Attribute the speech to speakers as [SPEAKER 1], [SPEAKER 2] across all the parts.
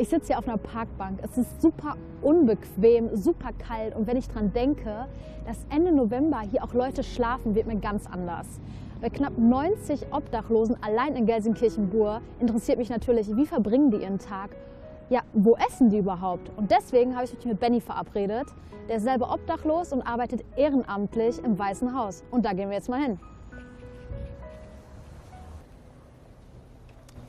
[SPEAKER 1] Ich sitze hier auf einer Parkbank. Es ist super unbequem, super kalt. Und wenn ich daran denke, dass Ende November hier auch Leute schlafen, wird mir ganz anders. Bei knapp 90 Obdachlosen allein in Gelsenkirchen-Bur interessiert mich natürlich, wie verbringen die ihren Tag? Ja, wo essen die überhaupt? Und deswegen habe ich mich mit Benny verabredet. Der ist selber obdachlos und arbeitet ehrenamtlich im Weißen Haus. Und da gehen wir jetzt mal hin.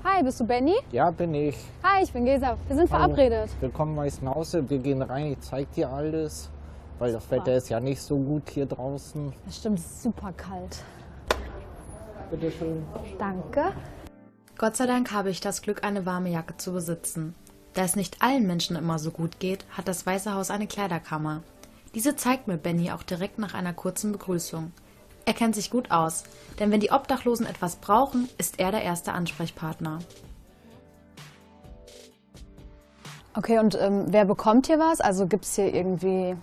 [SPEAKER 1] Hi, bist du Benny?
[SPEAKER 2] Ja, bin ich.
[SPEAKER 1] Hi, ich bin Gesa. Wir sind
[SPEAKER 2] Hallo.
[SPEAKER 1] verabredet.
[SPEAKER 2] Willkommen im Weißen Hause. Wir gehen rein, ich zeig dir alles. Weil das Wetter ist ja nicht so gut hier draußen.
[SPEAKER 1] Das stimmt, es ist super kalt.
[SPEAKER 2] Bitte schön.
[SPEAKER 1] Danke.
[SPEAKER 3] Gott sei Dank habe ich das Glück, eine warme Jacke zu besitzen. Da es nicht allen Menschen immer so gut geht, hat das Weiße Haus eine Kleiderkammer. Diese zeigt mir Benny auch direkt nach einer kurzen Begrüßung. Er kennt sich gut aus, denn wenn die Obdachlosen etwas brauchen, ist er der erste Ansprechpartner.
[SPEAKER 1] Okay, und ähm, wer bekommt hier was? Also gibt es hier irgendwie,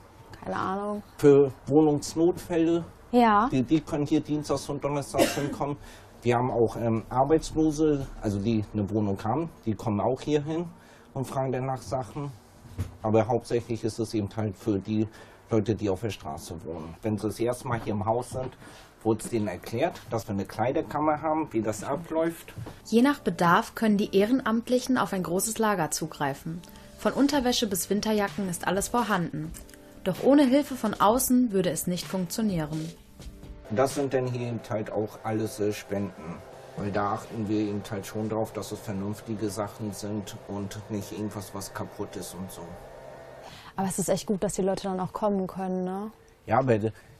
[SPEAKER 1] keine Ahnung.
[SPEAKER 2] Für Wohnungsnotfälle,
[SPEAKER 1] Ja.
[SPEAKER 2] die, die können hier dienstags und donnerstags hinkommen. Wir haben auch ähm, Arbeitslose, also die eine Wohnung haben, die kommen auch hier hin und fragen dann nach Sachen. Aber hauptsächlich ist es eben halt für die Leute, die auf der Straße wohnen. Wenn sie das erste Mal hier im Haus sind, wurde es denen erklärt, dass wir eine Kleiderkammer haben, wie das abläuft.
[SPEAKER 3] Je nach Bedarf können die Ehrenamtlichen auf ein großes Lager zugreifen. Von Unterwäsche bis Winterjacken ist alles vorhanden. Doch ohne Hilfe von außen würde es nicht funktionieren.
[SPEAKER 2] Das sind dann hier eben halt auch alles äh, Spenden. Weil da achten wir eben halt schon drauf, dass es vernünftige Sachen sind und nicht irgendwas, was kaputt ist und so.
[SPEAKER 1] Aber es ist echt gut, dass die Leute dann auch kommen können, ne?
[SPEAKER 2] Ja, aber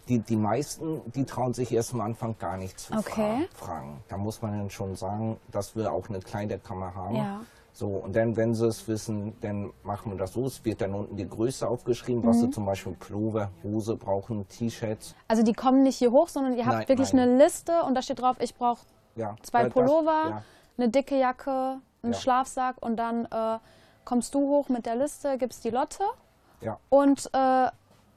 [SPEAKER 2] die, die meisten, die trauen sich erst am Anfang gar nicht zu
[SPEAKER 1] Okay.
[SPEAKER 2] fra fragen. Da muss man dann schon sagen, dass wir auch eine Kleiderkammer haben.
[SPEAKER 1] Ja.
[SPEAKER 2] So, und dann, wenn sie es wissen, dann machen wir das so. Es wird dann unten die Größe aufgeschrieben, was
[SPEAKER 1] Mhm.
[SPEAKER 2] sie zum Beispiel Pullover, Hose brauchen, T-Shirts.
[SPEAKER 1] Also die kommen nicht hier hoch, sondern ihr habt
[SPEAKER 2] Nein,
[SPEAKER 1] wirklich
[SPEAKER 2] nein.
[SPEAKER 1] eine Liste und da steht drauf, ich brauche
[SPEAKER 2] Ja,
[SPEAKER 1] zwei
[SPEAKER 2] das-
[SPEAKER 1] Pullover,
[SPEAKER 2] ja.
[SPEAKER 1] eine dicke Jacke, einen
[SPEAKER 2] Ja.
[SPEAKER 1] Schlafsack und dann äh, kommst du hoch mit der Liste, gibst die Lotte
[SPEAKER 2] Ja.
[SPEAKER 1] und äh,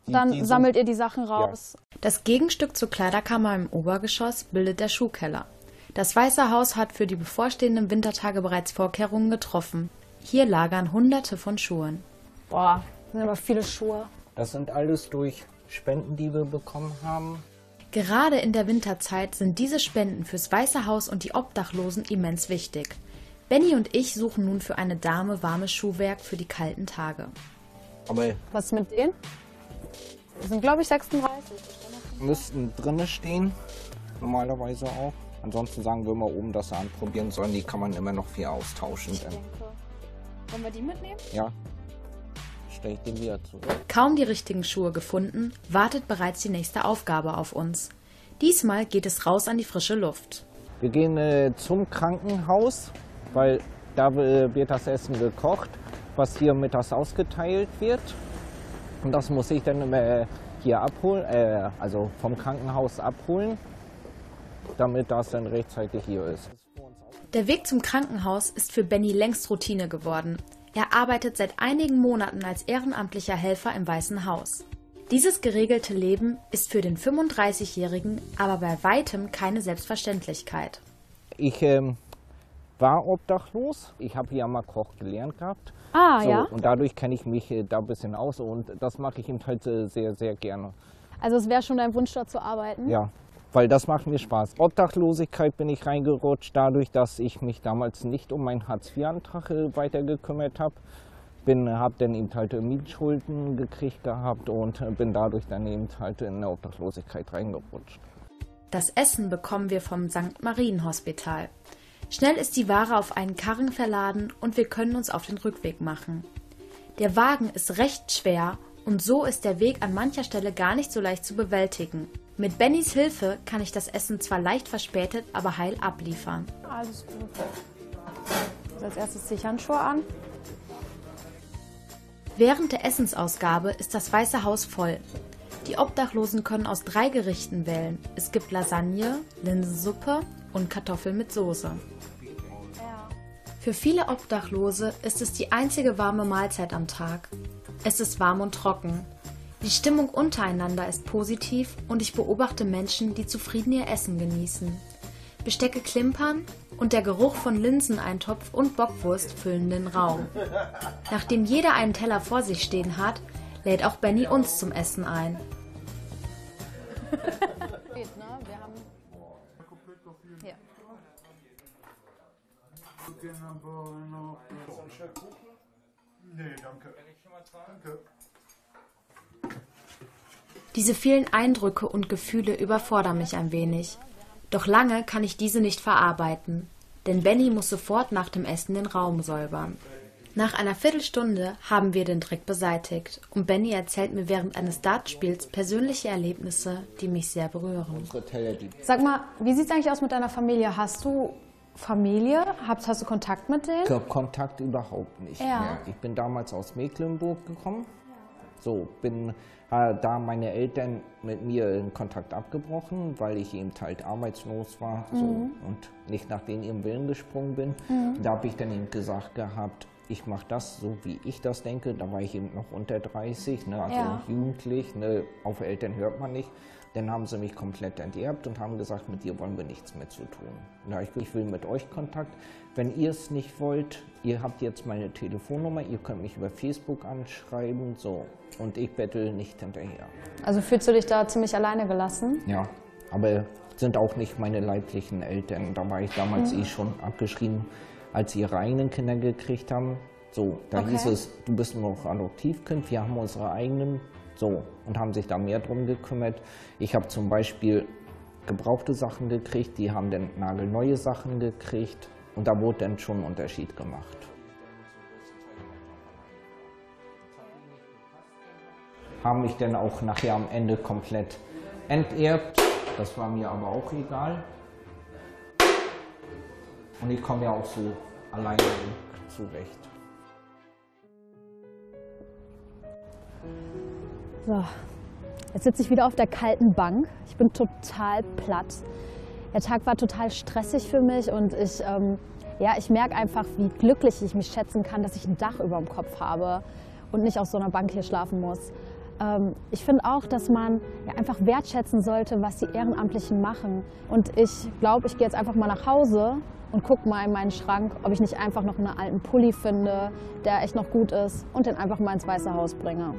[SPEAKER 2] Die-
[SPEAKER 1] dann
[SPEAKER 2] die
[SPEAKER 1] sammelt ihr die Sachen raus.
[SPEAKER 3] Das Gegenstück zur Kleiderkammer im Obergeschoss bildet der Schuhkeller. Das Weiße Haus hat für die bevorstehenden Wintertage bereits Vorkehrungen getroffen. Hier lagern Hunderte von Schuhen.
[SPEAKER 1] Boah, das sind aber viele Schuhe.
[SPEAKER 2] Das sind alles durch Spenden, die wir bekommen haben.
[SPEAKER 3] Gerade in der Winterzeit sind diese Spenden fürs Weiße Haus und die Obdachlosen immens wichtig. Benny und ich suchen nun für eine Dame warmes Schuhwerk für die kalten Tage.
[SPEAKER 2] Aber
[SPEAKER 1] Was ist mit denen? Das sind, glaube ich, 36.
[SPEAKER 2] müssten drinne stehen, normalerweise auch. Ansonsten sagen wir mal oben, dass sie anprobieren sollen. Die kann man immer noch viel austauschen. Dann,
[SPEAKER 1] Wollen wir die mitnehmen?
[SPEAKER 2] ja, stelle ich den wieder zurück.
[SPEAKER 3] Kaum die richtigen Schuhe gefunden, wartet bereits die nächste Aufgabe auf uns. Diesmal geht es raus an die frische Luft.
[SPEAKER 2] Wir gehen äh, zum Krankenhaus, weil da äh, wird das Essen gekocht, was hier mittags ausgeteilt wird. Und das muss ich dann äh, hier abholen, äh, also vom Krankenhaus abholen, damit das dann rechtzeitig hier ist.
[SPEAKER 3] Der Weg zum Krankenhaus ist für Benny längst Routine geworden. Er arbeitet seit einigen Monaten als ehrenamtlicher Helfer im Weißen Haus. Dieses geregelte Leben ist für den 35-Jährigen aber bei weitem keine Selbstverständlichkeit.
[SPEAKER 2] Ich ähm, war obdachlos. Ich habe hier mal Koch gelernt gehabt.
[SPEAKER 1] Ah,
[SPEAKER 2] so,
[SPEAKER 1] ja.
[SPEAKER 2] Und dadurch kenne ich mich äh, da ein bisschen aus und das mache ich eben halt äh, sehr, sehr gerne.
[SPEAKER 1] Also es wäre schon dein Wunsch, dort zu arbeiten?
[SPEAKER 2] Ja, weil das macht mir Spaß. Obdachlosigkeit bin ich reingerutscht dadurch, dass ich mich damals nicht um meinen Hartz-IV-Antrag äh, weiter gekümmert habe. Bin, habe dann eben halt Mietschulden gekriegt gehabt und bin dadurch dann eben halt in eine Obdachlosigkeit reingerutscht.
[SPEAKER 3] Das Essen bekommen wir vom St. Marienhospital. Schnell ist die Ware auf einen Karren verladen und wir können uns auf den Rückweg machen. Der Wagen ist recht schwer und so ist der Weg an mancher Stelle gar nicht so leicht zu bewältigen. Mit Bennys Hilfe kann ich das Essen zwar leicht verspätet, aber heil abliefern.
[SPEAKER 1] Alles gut. Also als erstes ziehe ich Handschuhe an.
[SPEAKER 3] Während der Essensausgabe ist das Weiße Haus voll. Die Obdachlosen können aus drei Gerichten wählen. Es gibt Lasagne, Linsensuppe und Kartoffeln mit Soße. Für viele Obdachlose ist es die einzige warme Mahlzeit am Tag. Es ist warm und trocken. Die Stimmung untereinander ist positiv und ich beobachte Menschen, die zufrieden ihr Essen genießen. Bestecke klimpern und der Geruch von Linseneintopf und Bockwurst füllen den Raum. Nachdem jeder einen Teller vor sich stehen hat, lädt auch Benny uns zum Essen ein. Nee, danke. Danke. Diese vielen Eindrücke und Gefühle überfordern mich ein wenig. Doch lange kann ich diese nicht verarbeiten, denn Benny muss sofort nach dem Essen den Raum säubern. Nach einer Viertelstunde haben wir den Dreck beseitigt und Benny erzählt mir während eines Dartspiels persönliche Erlebnisse, die mich sehr berühren.
[SPEAKER 1] Sag mal, wie sieht es eigentlich aus mit deiner Familie? Hast du Familie? Hast, hast du Kontakt mit denen?
[SPEAKER 2] Kontakt überhaupt nicht ja. mehr. Ich bin damals aus Mecklenburg gekommen. So, bin da meine Eltern mit mir in Kontakt abgebrochen, weil ich eben halt arbeitslos war mhm. so, und nicht nach denen ihrem Willen gesprungen bin. Mhm. Da habe ich dann eben gesagt gehabt, ich mache das so, wie ich das denke. Da war ich eben noch unter 30, ne, also ja. jugendlich. Ne, auf Eltern hört man nicht. Dann haben sie mich komplett enterbt und haben gesagt, mit dir wollen wir nichts mehr zu tun. Ja, ich, ich will mit euch Kontakt. Wenn ihr es nicht wollt, ihr habt jetzt meine Telefonnummer, ihr könnt mich über Facebook anschreiben, so. Und ich bettel nicht hinterher.
[SPEAKER 1] Also fühlst du dich da ziemlich alleine gelassen?
[SPEAKER 2] Ja, aber sind auch nicht meine leiblichen Eltern. Da war ich damals mhm. eh schon abgeschrieben, als sie ihre eigenen Kinder gekriegt haben. So, da okay. hieß es, du bist noch Adoptivkind, wir haben unsere eigenen so, und haben sich da mehr drum gekümmert. Ich habe zum Beispiel gebrauchte Sachen gekriegt, die haben dann nagelneue Sachen gekriegt und da wurde dann schon ein Unterschied gemacht. Haben mich dann auch nachher am Ende komplett enterbt. Das war mir aber auch egal. Und ich komme ja auch so alleine zurecht.
[SPEAKER 1] So, jetzt sitze ich wieder auf der kalten Bank. Ich bin total platt. Der Tag war total stressig für mich und ich, ähm, ja, ich merke einfach, wie glücklich ich mich schätzen kann, dass ich ein Dach über dem Kopf habe und nicht auf so einer Bank hier schlafen muss. Ähm, ich finde auch, dass man ja, einfach wertschätzen sollte, was die Ehrenamtlichen machen. Und ich glaube, ich gehe jetzt einfach mal nach Hause und gucke mal in meinen Schrank, ob ich nicht einfach noch einen alten Pulli finde, der echt noch gut ist und den einfach mal ins Weiße Haus bringe.